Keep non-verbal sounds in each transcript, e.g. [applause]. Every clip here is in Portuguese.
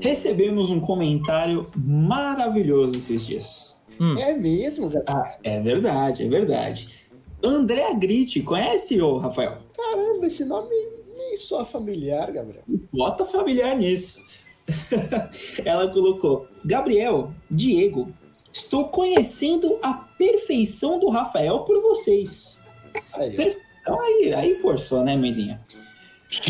Recebemos um comentário maravilhoso esses dias. Hum. É mesmo, Gabriel? Ah, é verdade, é verdade. André Agrite, conhece o Rafael? Caramba, esse nome nem só familiar, Gabriel. Bota familiar nisso. [laughs] Ela colocou: Gabriel, Diego, estou conhecendo a perfeição do Rafael por vocês. Aí, perfeição, aí, aí forçou, né, mãezinha?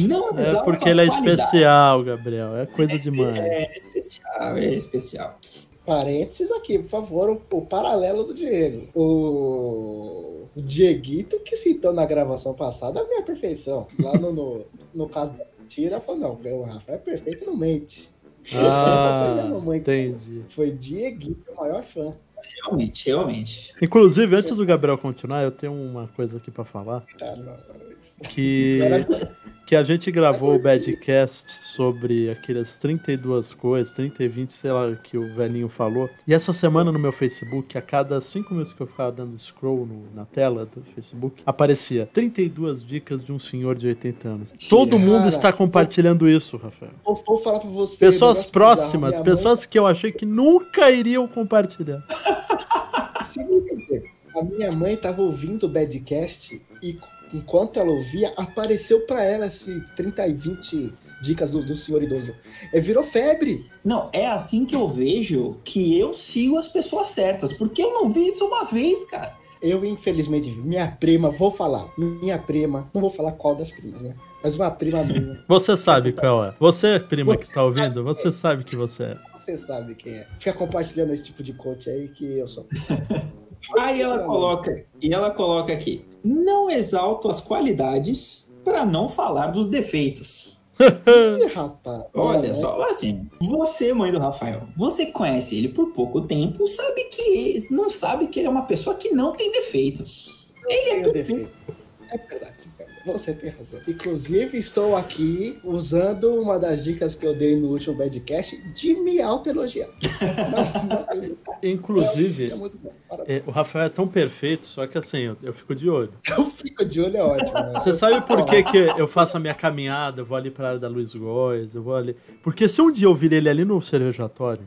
Não, é porque ele é especial, Gabriel. É coisa é, demais. É especial, é especial. Parênteses aqui, por favor, o, o paralelo do Diego. O, o Dieguito que citou na gravação passada a minha perfeição. Lá no, no, no caso da mentira, falou: não, o Rafael é perfeito não mente. Ah, [laughs] foi entendi. Foi Dieguito, o maior fã. Realmente, realmente. Inclusive, antes do Gabriel continuar, eu tenho uma coisa aqui para falar. Tá, que que a gente gravou o Badcast sobre aquelas 32 coisas, 30 e 20, sei lá, que o velhinho falou. E essa semana no meu Facebook, a cada 5 minutos que eu ficava dando scroll no, na tela do Facebook, aparecia 32 dicas de um senhor de 80 anos. Todo mundo está compartilhando isso, Rafael. Vou, vou falar pra você. Pessoas próximas, pessoas mãe... que eu achei que nunca iriam compartilhar. [laughs] a minha mãe tava ouvindo o Badcast e enquanto ela ouvia, apareceu para ela esse 30 e 20 dicas do, do senhor idoso. É, virou febre. Não, é assim que eu vejo que eu sigo as pessoas certas, porque eu não vi isso uma vez, cara. Eu, infelizmente, minha prima, vou falar, minha prima, não vou falar qual das primas, né? Mas uma prima minha. [laughs] Você sabe qual é. Você, prima que está ouvindo, [laughs] você sabe que você é. Você sabe quem é. Fica compartilhando esse tipo de coach aí que eu sou. [laughs] Aí ela coloca, e ela coloca aqui: não exalto as qualidades para não falar dos defeitos. Ih, rapaz. Olha só, assim, você, mãe do Rafael, você conhece ele por pouco tempo, sabe que não sabe que ele é uma pessoa que não tem defeitos. Ele é perfeito. É verdade. Você tem razão. Inclusive, estou aqui usando uma das dicas que eu dei no último Badcast de me auto-elogiar. [laughs] Inclusive, é é, o Rafael é tão perfeito, só que assim, eu, eu fico de olho. [laughs] Eu fico de olho é ótimo. Né? Você sabe por que, que eu faço a minha caminhada, eu vou ali para a área da Luiz Góes, eu vou ali. Porque se um dia eu vir ele ali no cervejatório,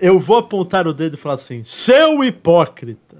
eu vou apontar o dedo e falar assim: seu hipócrita.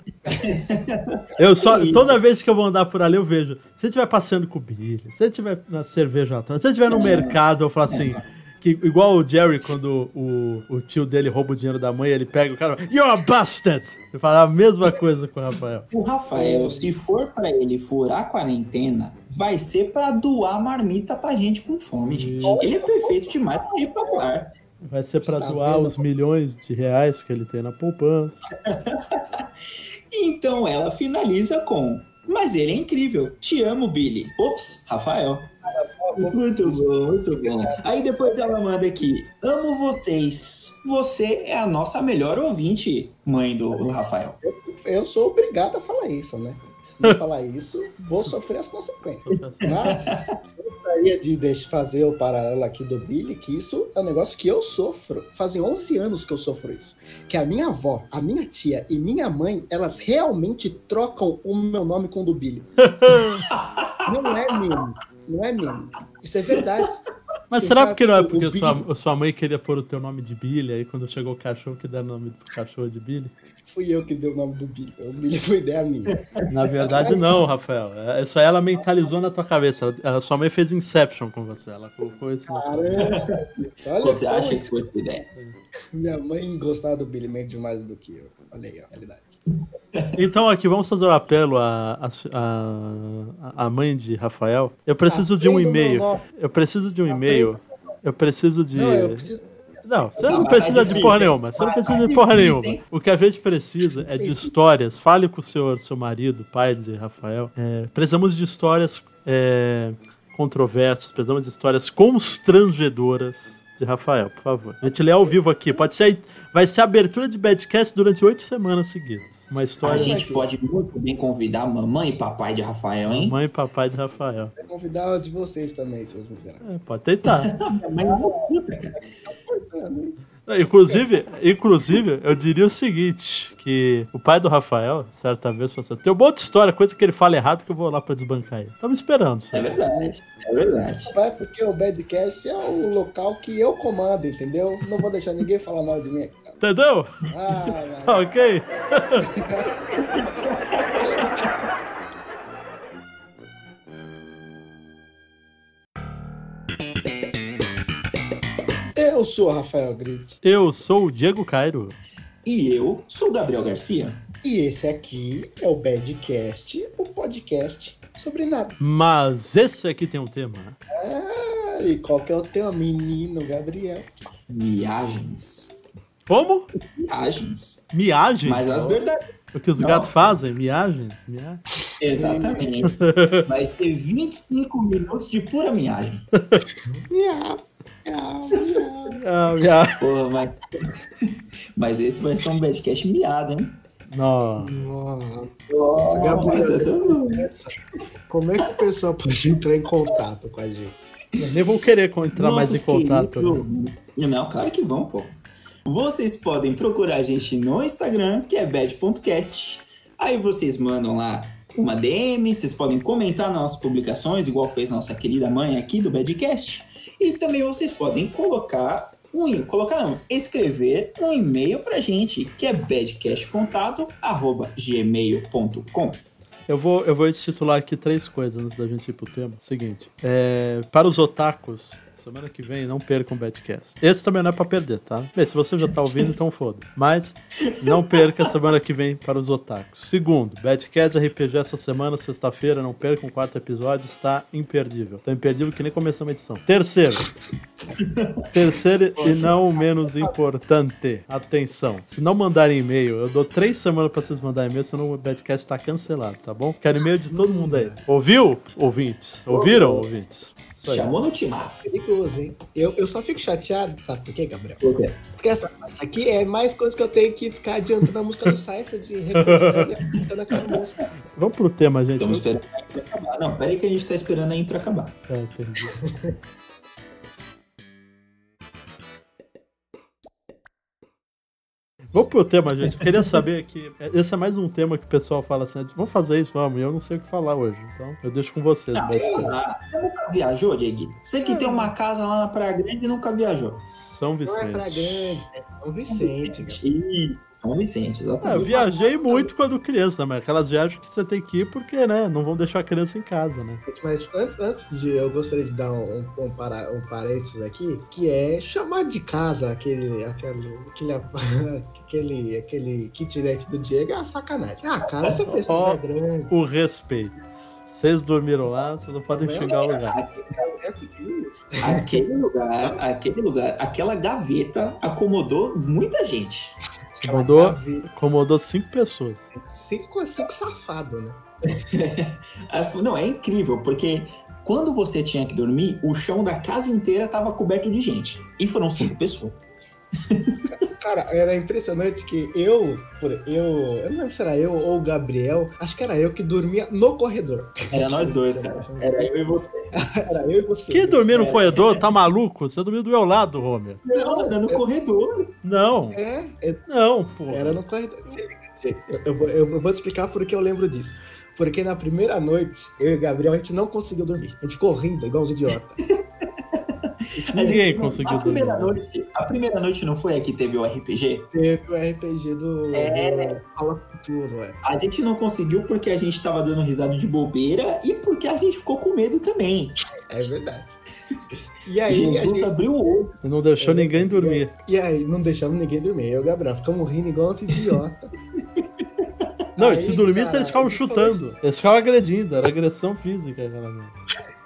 Eu só, toda vez que eu vou andar por ali, eu vejo. Se estiver passeando com o Billy, se ele estiver na cerveja, se ele estiver no mercado, eu falo assim. Que, igual o Jerry, quando o, o tio dele rouba o dinheiro da mãe, ele pega o cara You're a bastard! Ele fala a mesma coisa com o Rafael. O Rafael, se for para ele furar a quarentena, vai ser para doar marmita pra gente com fome, gente. Ele é perfeito demais pra ir pra bar. Vai ser para doar os milhões de reais que ele tem na poupança. [laughs] então ela finaliza com: Mas ele é incrível. Te amo, Billy. Ops, Rafael. Muito bom, muito bom. Aí depois ela manda aqui: Amo vocês. Você é a nossa melhor ouvinte, mãe do Rafael. Eu, eu sou obrigado a falar isso, né? Não falar isso, vou sofrer as consequências. Mas gostaria de fazer o paralelo aqui do Billy, que isso é um negócio que eu sofro. Fazem 11 anos que eu sofro isso. Que a minha avó, a minha tia e minha mãe, elas realmente trocam o meu nome com o do Billy. [laughs] não é mesmo. Não é mesmo. Isso é verdade. Mas será porque não é porque sua, sua mãe queria pôr o teu nome de Billy, aí quando chegou o cachorro que deram o nome do cachorro de Billy? Fui eu que dei o nome do Billy. O Billy foi ideia minha. Na verdade, não, Rafael. É, só ela mentalizou na tua cabeça. Ela, sua mãe fez Inception com você. Ela colocou isso na Caramba! Olha você acha que foi sua ideia? Minha mãe gostava do Billy muito mais do que eu. Olha aí, a realidade. Então aqui vamos fazer o um apelo à a, a, mãe de Rafael. Eu preciso de um e-mail. Eu preciso de um e-mail. Eu preciso de. Não, eu preciso... Não, você não precisa de porra nenhuma. Você não precisa de porra nenhuma. O que a gente precisa é de histórias. Fale com o seu, seu marido, pai de Rafael. É, precisamos de histórias é, controversas, precisamos de histórias constrangedoras de Rafael, por favor. A gente lê ao vivo aqui. Pode ser Vai ser abertura de Badcast durante oito semanas seguidas. Uma história. A gente pode muito bem convidar mamãe e papai de Rafael, hein? Mamãe e papai de Rafael. É convidar de vocês também, seus miseráveis. É, pode tentar. [laughs] Mamãe é puta, cara. Inclusive, inclusive, eu diria o seguinte: que o pai do Rafael, certa vez, falou assim: tem um monte de história, coisa que ele fala errado que eu vou lá pra desbancar ele. Tamo esperando. É verdade, é verdade. Vai porque o Badcast é o local que eu comando, entendeu? Não vou deixar ninguém falar mal de mim. Entendeu? Ah, [laughs] ok. [laughs] Eu sou o Rafael Grit. Eu sou o Diego Cairo. E eu sou o Gabriel Garcia. E esse aqui é o Badcast, o podcast sobre nada. Mas esse aqui tem um tema. Ah, e qual que é o tema, menino Gabriel? Viagens. Como? Miagens. Miagens? Mas as verdades. O que os gatos fazem? Miagens? Miagens? Exatamente. [laughs] Vai ter 25 minutos de pura miagem. [laughs] Miau. Miau, miau. Porra, mas... mas esse vai ser um badcast miado, hein? Não. Nossa, Gabriel, como é que o pessoal pode entrar em contato com a gente? Eu nem vou querer entrar Nossa, mais em contato. Né? Não, claro que vão, pô. Vocês podem procurar a gente no Instagram, que é bad.cast. Aí vocês mandam lá uma DM, vocês podem comentar nossas publicações, igual fez nossa querida mãe aqui do Badcast. E também vocês podem colocar um colocar não, escrever um e-mail pra gente, que é badcastcontato@gmail.com. Eu vou, eu vou intitular aqui três coisas antes da gente ir pro tema. Seguinte, é, para os otakus, Semana que vem não percam o Badcast. Esse também não é pra perder, tá? Bem, se você já tá ouvindo, então foda-se. Mas não perca semana que vem para os otakus. Segundo, Badcast RPG essa semana, sexta-feira, não percam o quarto episódio, está imperdível. Tá imperdível que nem começou a edição. Terceiro. Terceiro e não menos importante, atenção. Se não mandarem e-mail, eu dou três semanas pra vocês mandarem e-mail, senão o Badcast tá cancelado, tá bom? Quero e-mail de todo mundo aí. Ouviu, ouvintes? Ouviram, ouvintes? Chamou no timar. Perigoso, hein? Eu, eu só fico chateado, sabe por quê, Gabriel? Por quê? Porque essa, essa aqui é mais coisa que eu tenho que ficar adiantando a música do Cypher de recordando [laughs] aquela música. Vamos pro tema, gente. Estamos esperando a intro acabar. Não, pera aí que a gente tá esperando a intro acabar. É, entendi. [laughs] Vamos pro tema, gente. Eu queria saber que. Esse é mais um tema que o pessoal fala assim: vamos fazer isso, vamos. E eu não sei o que falar hoje. Então, eu deixo com vocês. Não, eu, eu nunca viajou, Diego? Você que tem uma casa lá na Praia Grande e nunca viajou. São Vicente. Não é Praia Grande, é São Vicente. Isso. São Vicente, exatamente. Ah, eu viajei muito quando criança, mas aquelas viagens que você tem que ir porque, né, não vão deixar a criança em casa, né? Mas antes, antes de, eu gostaria de dar um, um, para, um parênteses aqui, que é chamar de casa aquele, aquele, aquele, [laughs] aquele, aquele kitnet do Diego é uma sacanagem. Ah, cara, essa pessoa é grande. O respeito. Vocês dormiram lá, vocês não podem chegar ao lugar. Aquele lugar, aquele lugar, aquela gaveta acomodou muita gente. Acomodou, acomodou cinco pessoas. Cinco, cinco safado, né? [laughs] Não, é incrível, porque quando você tinha que dormir, o chão da casa inteira estava coberto de gente. E foram cinco pessoas. [laughs] Cara, era impressionante que eu, por, eu, eu não lembro se era eu ou o Gabriel, acho que era eu que dormia no corredor. Era nós dois, cara. Era eu e você. [laughs] era eu e você. Quem dormia no corredor? Tá maluco? Você dormiu do meu lado, Romer. Não, era no é, corredor. Não. É, é, não, pô. Era no corredor. Eu, eu, eu, eu vou te explicar porque eu lembro disso. Porque na primeira noite, eu e o Gabriel, a gente não conseguiu dormir. A gente ficou rindo, igual os idiotas. [laughs] Ninguém conseguiu a primeira dormir. Noite, a primeira noite não foi a que teve o RPG? Teve o RPG do. É. Fala Futuro, é. A gente não conseguiu porque a gente tava dando risada de bobeira e porque a gente ficou com medo também. É verdade. E aí, Jesus a gente abriu o olho. Não deixou é, ninguém dormir. E aí, não deixamos ninguém dormir. Eu e o Gabriel ficamos rindo igual uns idiota. [laughs] Não, aí, se dormisse, eles ficavam chutando. Eles ficavam agredindo, era agressão física, cara. Não,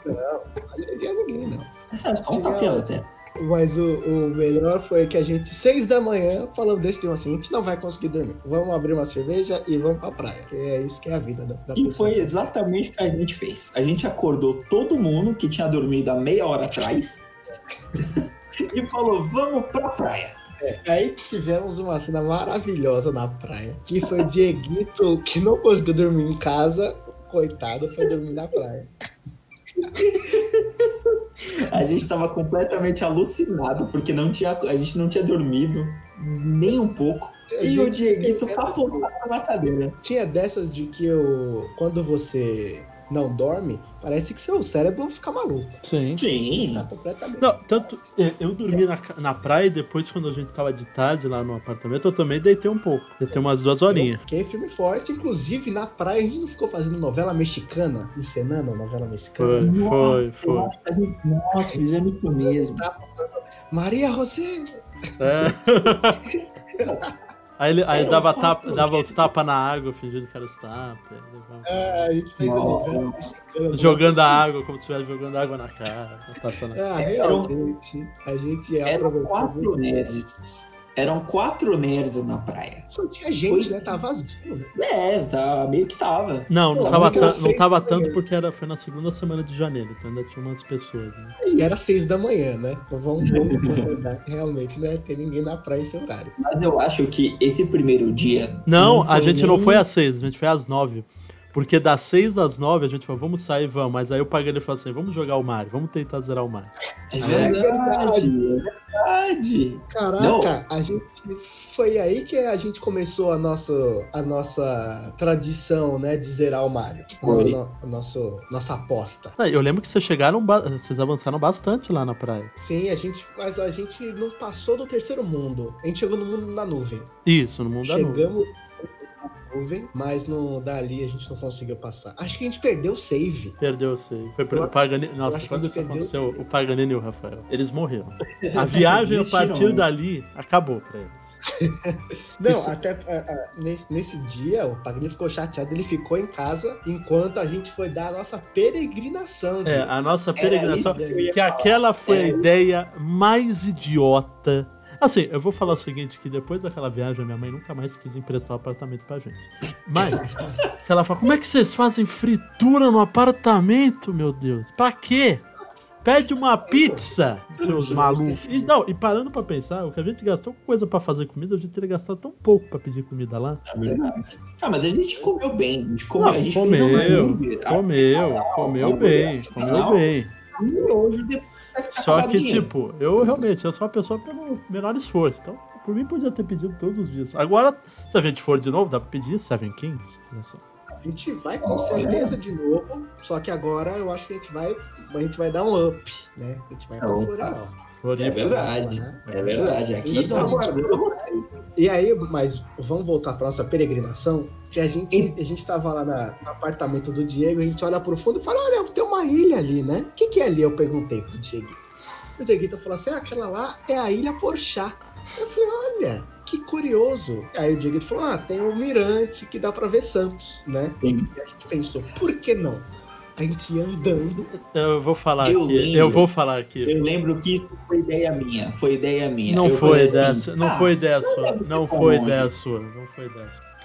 não agredia ninguém, não. É, só um papel até. Mas o, o, melhor foi que a gente, seis da manhã, falando desse tema assim, a gente não vai conseguir dormir. Vamos abrir uma cerveja e vamos pra praia. Que é isso que é a vida da, da E pessoa. foi exatamente o que a gente fez. A gente acordou todo mundo que tinha dormido há meia hora atrás [laughs] e falou, vamos pra praia. É, aí tivemos uma cena maravilhosa na praia, que foi Dieguito, que não conseguiu dormir em casa, coitado, foi dormir na praia. [laughs] A gente estava completamente alucinado, porque não tinha, a gente não tinha dormido nem um pouco. E o Dieguito capotado na cadeira. Tinha dessas de que eu. Quando você não dorme, parece que seu cérebro fica maluco. Sim. Sim. Tá completamente. Não, tanto. é, Eu dormi na, ca- na praia e depois, quando a gente tava de tarde lá no apartamento, eu também deitei um pouco. Deitei umas duas horinhas. Fiquei filme forte, inclusive na praia a gente não ficou fazendo novela mexicana, encenando novela mexicana. Foi, foi, foi. que gente- Nossa, fizemos isso mesmo. Maria José! É. [laughs] Aí ele aí dava, tapa, dava os tapas na água, fingindo que era os tapas. Ah, a gente fez mexicana. Jogando a água, como se estivesse jogando água na cara. na- Ah, Eram- realmente. A gente é Eram quatro muito. nerds. Eram quatro nerds na praia. Só tinha gente, Foi- né? Tá vazio. né? É, tá, meio que tava. Não, não Pô, tava, sei não tava tanto porque era, foi na segunda semana de janeiro, então ainda tinha umas pessoas. Né? E era seis da manhã, né? Então vamos, vamos concordar que realmente não ia ter ninguém na praia esse horário. Mas eu acho que esse primeiro dia. Não, a foi gente não nem- foi às seis, a gente foi às nove. Porque das seis às nove a gente falou, vamos sair, vamos. Mas aí o Pagani falou assim, vamos jogar o Mario, vamos tentar zerar o Mario. É É verdade, é verdade. Caraca, Não. a gente foi aí que a gente começou a nossa, a nossa tradição, né, de zerar o Mario. Foi. O, no- o nosso, nossa aposta. Ah, Eu lembro que vocês chegaram, vocês avançaram bastante lá na praia. Sim, a gente, mas a gente não passou do terceiro mundo. A gente chegou no mundo na nuvem. Isso, no mundo da nuvem. Chegamos nuvem, mas no, dali a gente não conseguiu passar. Acho que a gente perdeu o save. Perdeu, eu sei. Foi pro Eu- o Paganini. Nossa, acho que quando a isso perdeu- aconteceu, o Paganini e o Rafael, eles morreram. [laughs] A viagem, a partir né? dali, acabou pra eles. [laughs] Não, Isso- até a- a- nesse, nesse dia o Pagani ficou chateado, ele ficou em casa enquanto a gente foi dar a nossa peregrinação. É, Diego. a nossa peregrinação. isso que aquela foi a Era isso. ideia mais idiota. Assim, eu vou falar o seguinte, que depois daquela viagem, a minha mãe nunca mais quis emprestar o apartamento pra gente. Mas, ela fala, como é que vocês fazem fritura no apartamento, meu Deus? Pra quê? Pede uma pizza, seus malucos. E, não, e parando pra pensar, o que a gente gastou com coisa pra fazer comida, a gente teria gastado tão pouco pra pedir comida lá. É verdade. Ah, mas a gente comeu bem. A gente comeu. Não, a gente comeu, fez um hambúrguer. Comeu, comeu bem, comeu bem. Hoje depois Só que, tipo, eu realmente, eu sou uma pessoa pelo menor esforço. Então, por mim, podia ter pedido todos os dias. Agora, se a gente for de novo, dá pra pedir Seven Kings. Olha só. A gente vai com certeza de novo, só que agora eu acho que a gente vai, a gente vai dar um up, né? A gente vai pra. Florianópolis. É Floripa. verdade. né? É verdade. Aqui Então, tá aguardando vocês. E aí, mas vamos voltar pra nossa peregrinação, que a gente, a gente tava lá na- no apartamento do Diego, a gente olha pro fundo e fala, olha, tem uma ilha ali, né? O que que é ali? Eu perguntei pro Diego. O Dieguito falou assim, ah, aquela lá é a Ilha Porchá. Eu falei, olha, que curioso. Aí o Dieguito falou, ah, tem um mirante que dá pra ver Santos, né? Sim. E a gente pensou, por que não? A gente ia andando. Eu vou falar Eu aqui. lembro. Eu vou falar aqui. Eu lembro que isso foi ideia minha. Foi ideia minha. Não Eu foi ideia, assim, não ah, foi ideia sua. Não foi longe. ideia sua. Não foi ideia sua.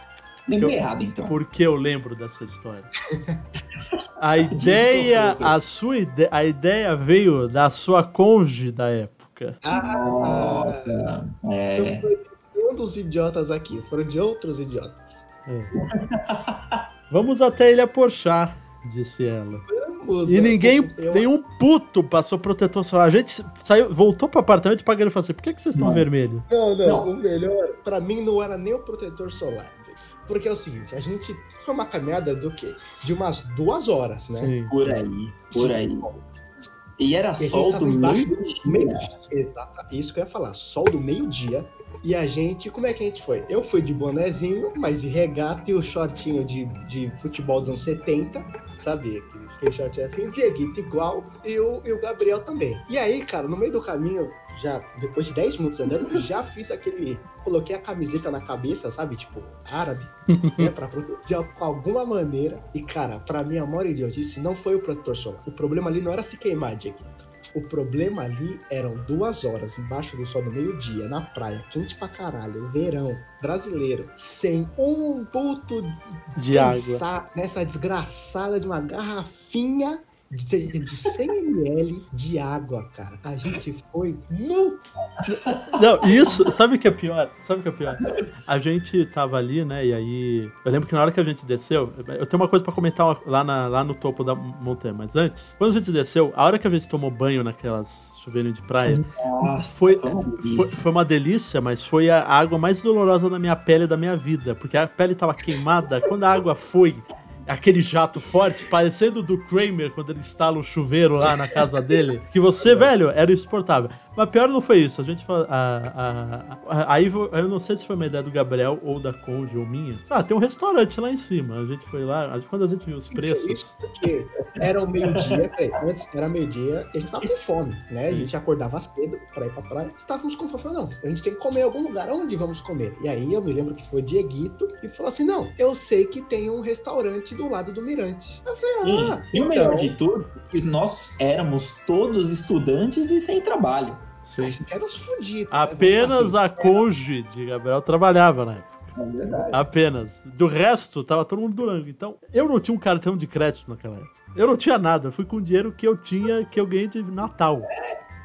Lembrei Eu- errado, então. Porque eu lembro dessa história. [laughs] A ideia, a sua ideia, a ideia veio da sua cônjuge da época. Ah, Nossa. É. não foi de um dos idiotas aqui, foram de outros idiotas. [laughs] Vamos até a Ilha Porchá, disse ela. Vamos, E né? ninguém, Eu- nenhum puto passou protetor solar. A gente saiu, voltou pro apartamento e pagando e falou assim: por que, que vocês estão vermelhos? Não, não, Não. o melhor, pra mim, não era nem o protetor solar. Porque é o seguinte, a gente foi uma caminhada do quê? De umas duas horas, né? Sim. Por aí. Por aí. E era E sol do embaixo meio do meio Exato, isso que eu ia falar. Sol do meio-dia. E a gente, como é que a gente foi? Eu fui de bonezinho, mas de regata e o shortinho de, de futebol dos anos 70, sabe? Aquele short assim, Dieguito igual e o, e o Gabriel também. E aí, cara, no meio do caminho, já depois de 10 minutos andando, já fiz aquele. Coloquei a camiseta na cabeça, sabe? Tipo, árabe, né? Pra de alguma maneira. E, cara, pra minha maior idiotice, não foi o protetor solar. O problema ali não era se queimar, Dieguito. O problema ali eram duas horas embaixo do sol do meio-dia, na praia, quente pra caralho, verão, brasileiro, sem um puto De água. nessa desgraçada de uma garrafinha de, de 100 ml de água, cara. A gente foi no. Não, isso, sabe o que é pior? Sabe o que é pior? A gente tava ali, né? E aí. Eu lembro que na hora que a gente desceu, eu tenho uma coisa pra comentar lá, na, lá no topo da montanha, mas antes, quando a gente desceu, a hora que a gente tomou banho naquelas chuveirinho de praia, Nossa, foi, foi, foi, uma delícia, mas foi a água mais dolorosa da minha pele da minha vida, porque a pele tava queimada. Quando a água foi, aquele jato forte, parecendo do Kramer quando ele instala o chuveiro lá na casa dele, que você, velho, era insuportável. Mas pior não foi isso. A gente a, a, a, aí eu não sei se foi uma ideia do Gabriel ou da Conde ou minha. Ah, tem um restaurante lá em cima. A gente foi lá, quando a gente viu os preços. Porque era o meio-dia, antes era meio-dia e a gente tava com fome, né? A gente acordava cedo pra ir pra praia. Estávamos com fome. Não, a gente tem que comer em algum lugar. Onde vamos comer? E aí eu me lembro que foi Dieguito e falou assim: não, eu sei que tem um restaurante do lado do Mirante. Eu falei, ah, e, então... e o melhor então de tudo, que nós éramos todos estudantes e sem trabalho. Sim. A gente era os fudidos. Apenas a cônjuge de Gabriel trabalhava na época. É Apenas. Do resto, tava todo mundo durando. Então, eu não tinha um cartão de crédito naquela época. Eu não tinha nada. Eu fui com o dinheiro que eu tinha, que eu ganhei de Natal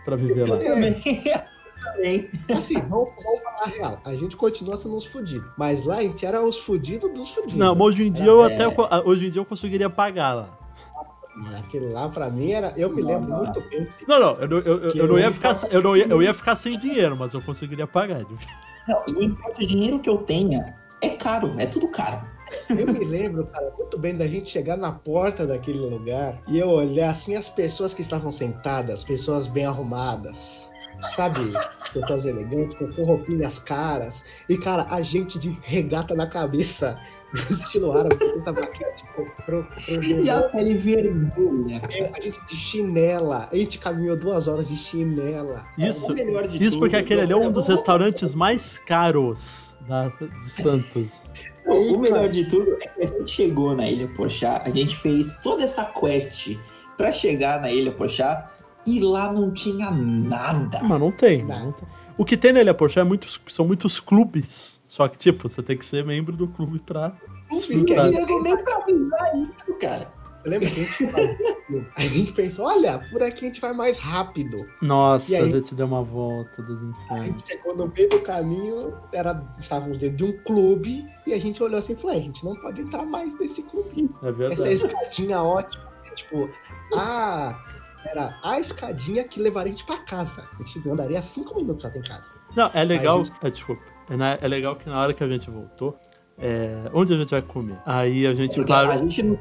pra viver lá. [laughs] É. Assim, vamos, vamos falar real. A gente continua sendo uns fudidos. Mas lá a gente era os fudidos dos fudidos. Não, mas hoje em dia eu até. Hoje em dia eu conseguiria pagar lá. Aquele lá pra mim era. Eu me lembro não, muito bem. Não, não, eu, eu, eu, eu não ia ficar. Eu, não ia, eu ia ficar sem dinheiro, mas eu conseguiria pagar. Não, não importa o dinheiro que eu tenha, é caro, é tudo caro. Eu me lembro, cara, muito bem da gente chegar na porta daquele lugar e eu olhar assim as pessoas que estavam sentadas, pessoas bem arrumadas, sabe? Pessoas elegantes, com roupinhas caras. E, cara, a gente de regata na cabeça, estilo árabe, que tava aqui, tipo, pro, pro E a pele vermelha. É, a gente de chinela. A gente caminhou duas horas de chinela. Isso, isso tudo, porque aquele ali é um dos restaurantes mais caros da, de Santos. o melhor de tudo é que a gente chegou na Ilha Pochá, a gente fez toda essa quest para chegar na Ilha Pochá e lá não tinha nada. Mas não tem. Não tem. O que tem na Ilha Pochá é muitos, são muitos clubes. Só que, tipo, você tem que ser membro do clube pra. Não que nem pra avisar isso, cara. Você lembra que a gente, [laughs] a gente pensou, olha, por aqui a gente vai mais rápido. Nossa, aí, a gente deu uma volta dos infernos. A gente chegou no meio do caminho, era, estávamos dentro de um clube, e a gente olhou assim e falou, é, a gente não pode entrar mais nesse clube. É verdade. Essa escadinha ótima, tipo, ah, era a escadinha que levaria a gente pra casa. A gente andaria cinco minutos até em casa. Não, é legal. Gente... É, desculpa. É, é, legal que na hora que a gente voltou, é, onde a gente vai comer? Aí a gente parou. A gente não,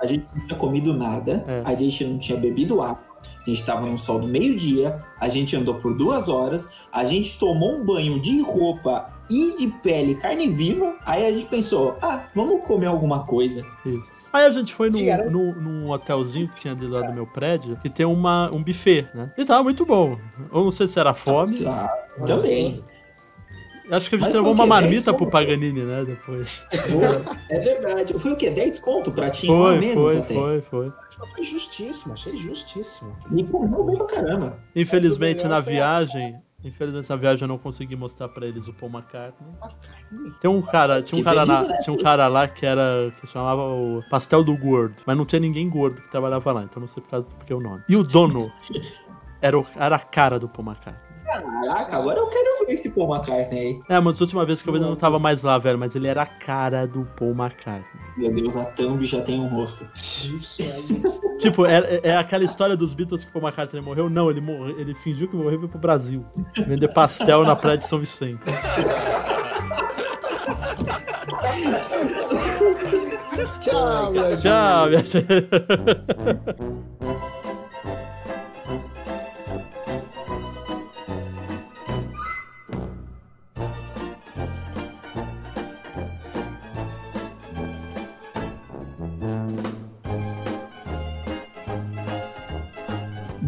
a gente não tinha comido nada, é. a gente não tinha bebido água. A gente estava no sol do meio-dia, a gente andou por duas horas, a gente tomou um banho de roupa e de pele, carne viva. Aí a gente pensou, ah, vamos comer alguma coisa. Isso. Aí a gente foi num, num, num, hotelzinho que tinha ali lá do meu prédio, que tem uma, um buffet, né? E tava muito bom. Eu não sei se era fome. Ah, também. Acho que a gente levou uma marmita pro Paganini, né? Depois. É verdade. Foi o quê? 10 conto o pratinho? Foi, menos foi, até. foi, foi. Foi justíssimo, achei justíssimo. E comeu bem pra caramba. Infelizmente, na viagem, Infelizmente nessa viagem eu não consegui mostrar pra eles o Paul McCartney. Tem um cara, tinha um cara, lá, tinha um cara lá que era que chamava o Pastel do Gordo, mas não tinha ninguém gordo que trabalhava lá, então não sei por causa do porque é o nome. E o dono [laughs] era, o, era a cara do Paul McCartney. Caraca, agora eu quero esse Paul McCartney aí. É, mas a última vez que eu vi ele não tava mais lá, velho, mas ele era a cara do Paul McCartney. Meu Deus, a thumb já tem um rosto. tipo, é, é aquela história dos Beatles que o Paul McCartney morreu? Não, ele, morreu, ele fingiu que morreu e foi pro Brasil. Vender pastel na praia de São Vicente. Tchau, Tchau, minha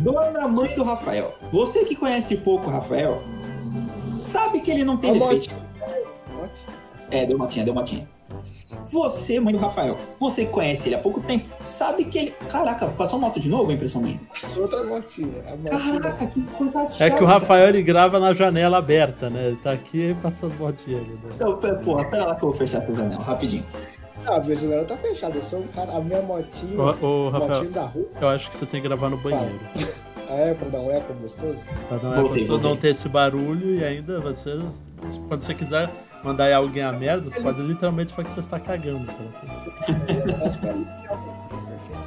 Dona mãe do Rafael. Você que conhece pouco o Rafael, sabe que ele não tem defeito. É, deu matinha, deu matinha. Você, mãe do Rafael, você que conhece ele há pouco tempo, sabe que ele. Caraca, passou moto de novo a impressão minha? Outra motinha. motinha. Caraca, que coisa É que o Rafael ele grava na janela aberta, né? Ele tá aqui e passou as motinhas. Né? Então, porra, pera lá que eu vou fechar a janela, rapidinho. Ah, meu janela tá fechada. Eu sou um cara. A minha motinha. Ô, ô Rafael, motinha da rua. Eu acho que você tem que gravar no banheiro. Ah, é? Pra dar um eco gostoso? Pra dar um eco não ter esse barulho e ainda você. Quando você quiser mandar alguém a merda, você pode literalmente falar que você está cagando.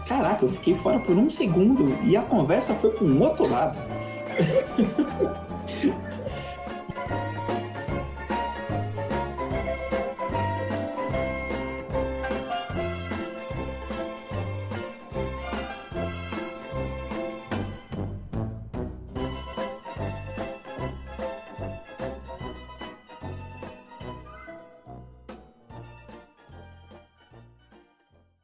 Caraca, eu fiquei fora por um segundo e a conversa foi para um outro lado. [laughs]